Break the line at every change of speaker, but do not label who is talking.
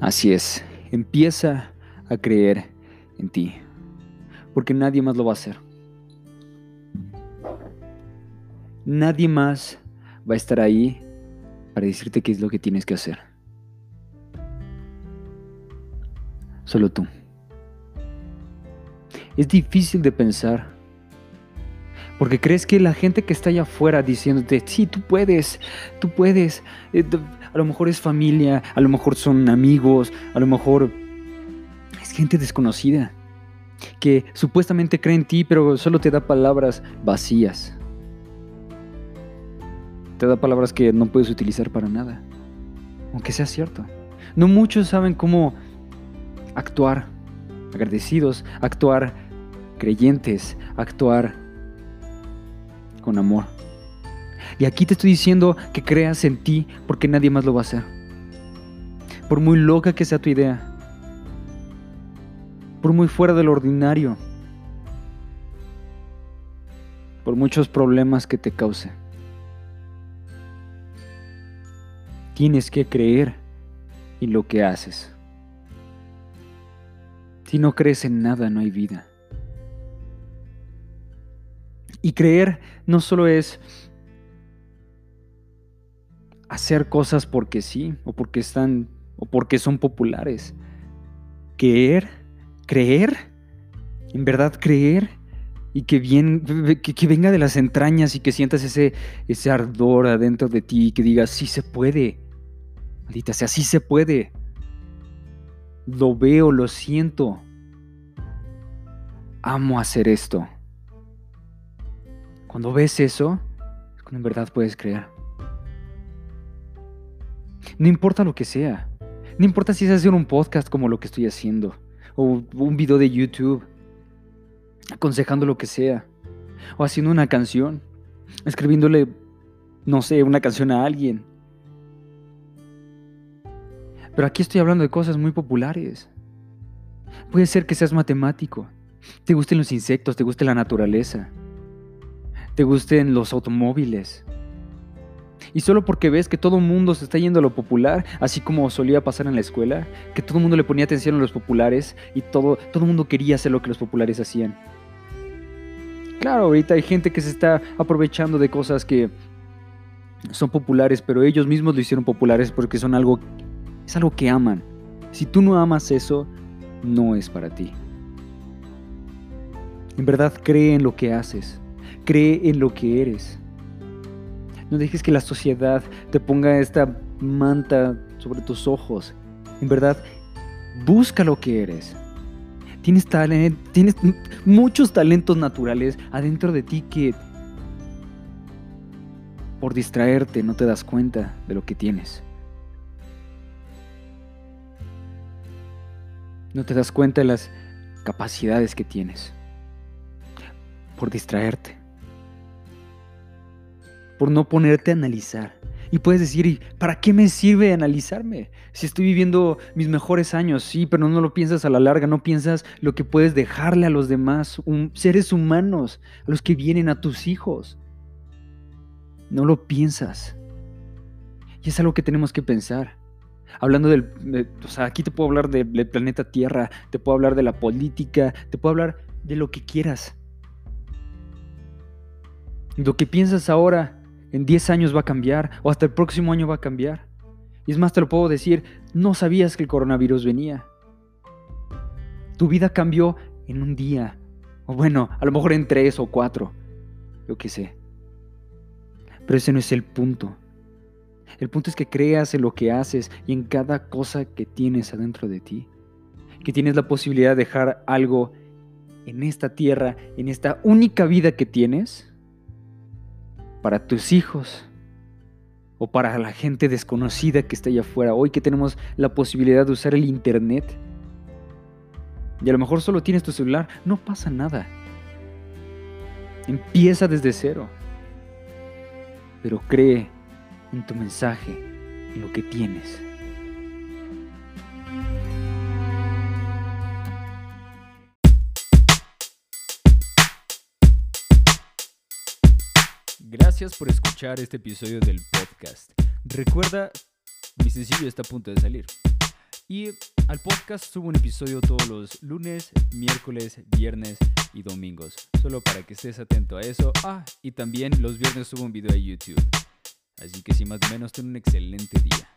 Así es, empieza a creer en ti, porque nadie más lo va a hacer. Nadie más va a estar ahí para decirte qué es lo que tienes que hacer. Solo tú. Es difícil de pensar porque crees que la gente que está allá afuera diciéndote, sí, tú puedes, tú puedes. Eh, a lo mejor es familia, a lo mejor son amigos, a lo mejor es gente desconocida. Que supuestamente cree en ti, pero solo te da palabras vacías. Te da palabras que no puedes utilizar para nada. Aunque sea cierto. No muchos saben cómo actuar agradecidos, actuar creyentes, actuar con amor. Y aquí te estoy diciendo que creas en ti porque nadie más lo va a hacer. Por muy loca que sea tu idea. Por muy fuera del ordinario. Por muchos problemas que te cause. Tienes que creer en lo que haces. Si no crees en nada, no hay vida. Y creer no solo es hacer cosas porque sí, o porque están, o porque son populares. Creer, creer, en verdad creer, y que, bien, que, venga de las entrañas y que sientas ese, ese ardor adentro de ti y que digas, sí se puede. Maldita sea, sí se puede. Lo veo, lo siento. Amo hacer esto. Cuando ves eso, en verdad puedes creer. No importa lo que sea. No importa si es hacer un podcast como lo que estoy haciendo. O un video de YouTube. Aconsejando lo que sea. O haciendo una canción. Escribiéndole, no sé, una canción a alguien pero aquí estoy hablando de cosas muy populares. Puede ser que seas matemático, te gusten los insectos, te guste la naturaleza, te gusten los automóviles. Y solo porque ves que todo el mundo se está yendo a lo popular, así como solía pasar en la escuela, que todo el mundo le ponía atención a los populares y todo todo el mundo quería hacer lo que los populares hacían. Claro, ahorita hay gente que se está aprovechando de cosas que son populares, pero ellos mismos lo hicieron populares porque son algo es algo que aman. Si tú no amas eso, no es para ti. En verdad cree en lo que haces. Cree en lo que eres. No dejes que la sociedad te ponga esta manta sobre tus ojos. En verdad, busca lo que eres. Tienes, tienes muchos talentos naturales adentro de ti que por distraerte no te das cuenta de lo que tienes. No te das cuenta de las capacidades que tienes. Por distraerte. Por no ponerte a analizar. Y puedes decir, ¿para qué me sirve analizarme? Si estoy viviendo mis mejores años, sí, pero no lo piensas a la larga, no piensas lo que puedes dejarle a los demás, seres humanos, a los que vienen a tus hijos. No lo piensas. Y es algo que tenemos que pensar hablando del, o sea, aquí te puedo hablar del planeta Tierra, te puedo hablar de la política, te puedo hablar de lo que quieras. Lo que piensas ahora, en 10 años va a cambiar, o hasta el próximo año va a cambiar. Y es más, te lo puedo decir, no sabías que el coronavirus venía. Tu vida cambió en un día, o bueno, a lo mejor en tres o cuatro, yo qué sé. Pero ese no es el punto. El punto es que creas en lo que haces y en cada cosa que tienes adentro de ti. Que tienes la posibilidad de dejar algo en esta tierra, en esta única vida que tienes, para tus hijos o para la gente desconocida que está allá afuera. Hoy que tenemos la posibilidad de usar el Internet y a lo mejor solo tienes tu celular, no pasa nada. Empieza desde cero. Pero cree en tu mensaje, en lo que tienes. Gracias por escuchar este episodio del podcast. Recuerda, mi sencillo está a punto de salir. Y al podcast subo un episodio todos los lunes, miércoles, viernes y domingos. Solo para que estés atento a eso. Ah, y también los viernes subo un video a YouTube. Así que sin más o menos, ten un excelente día.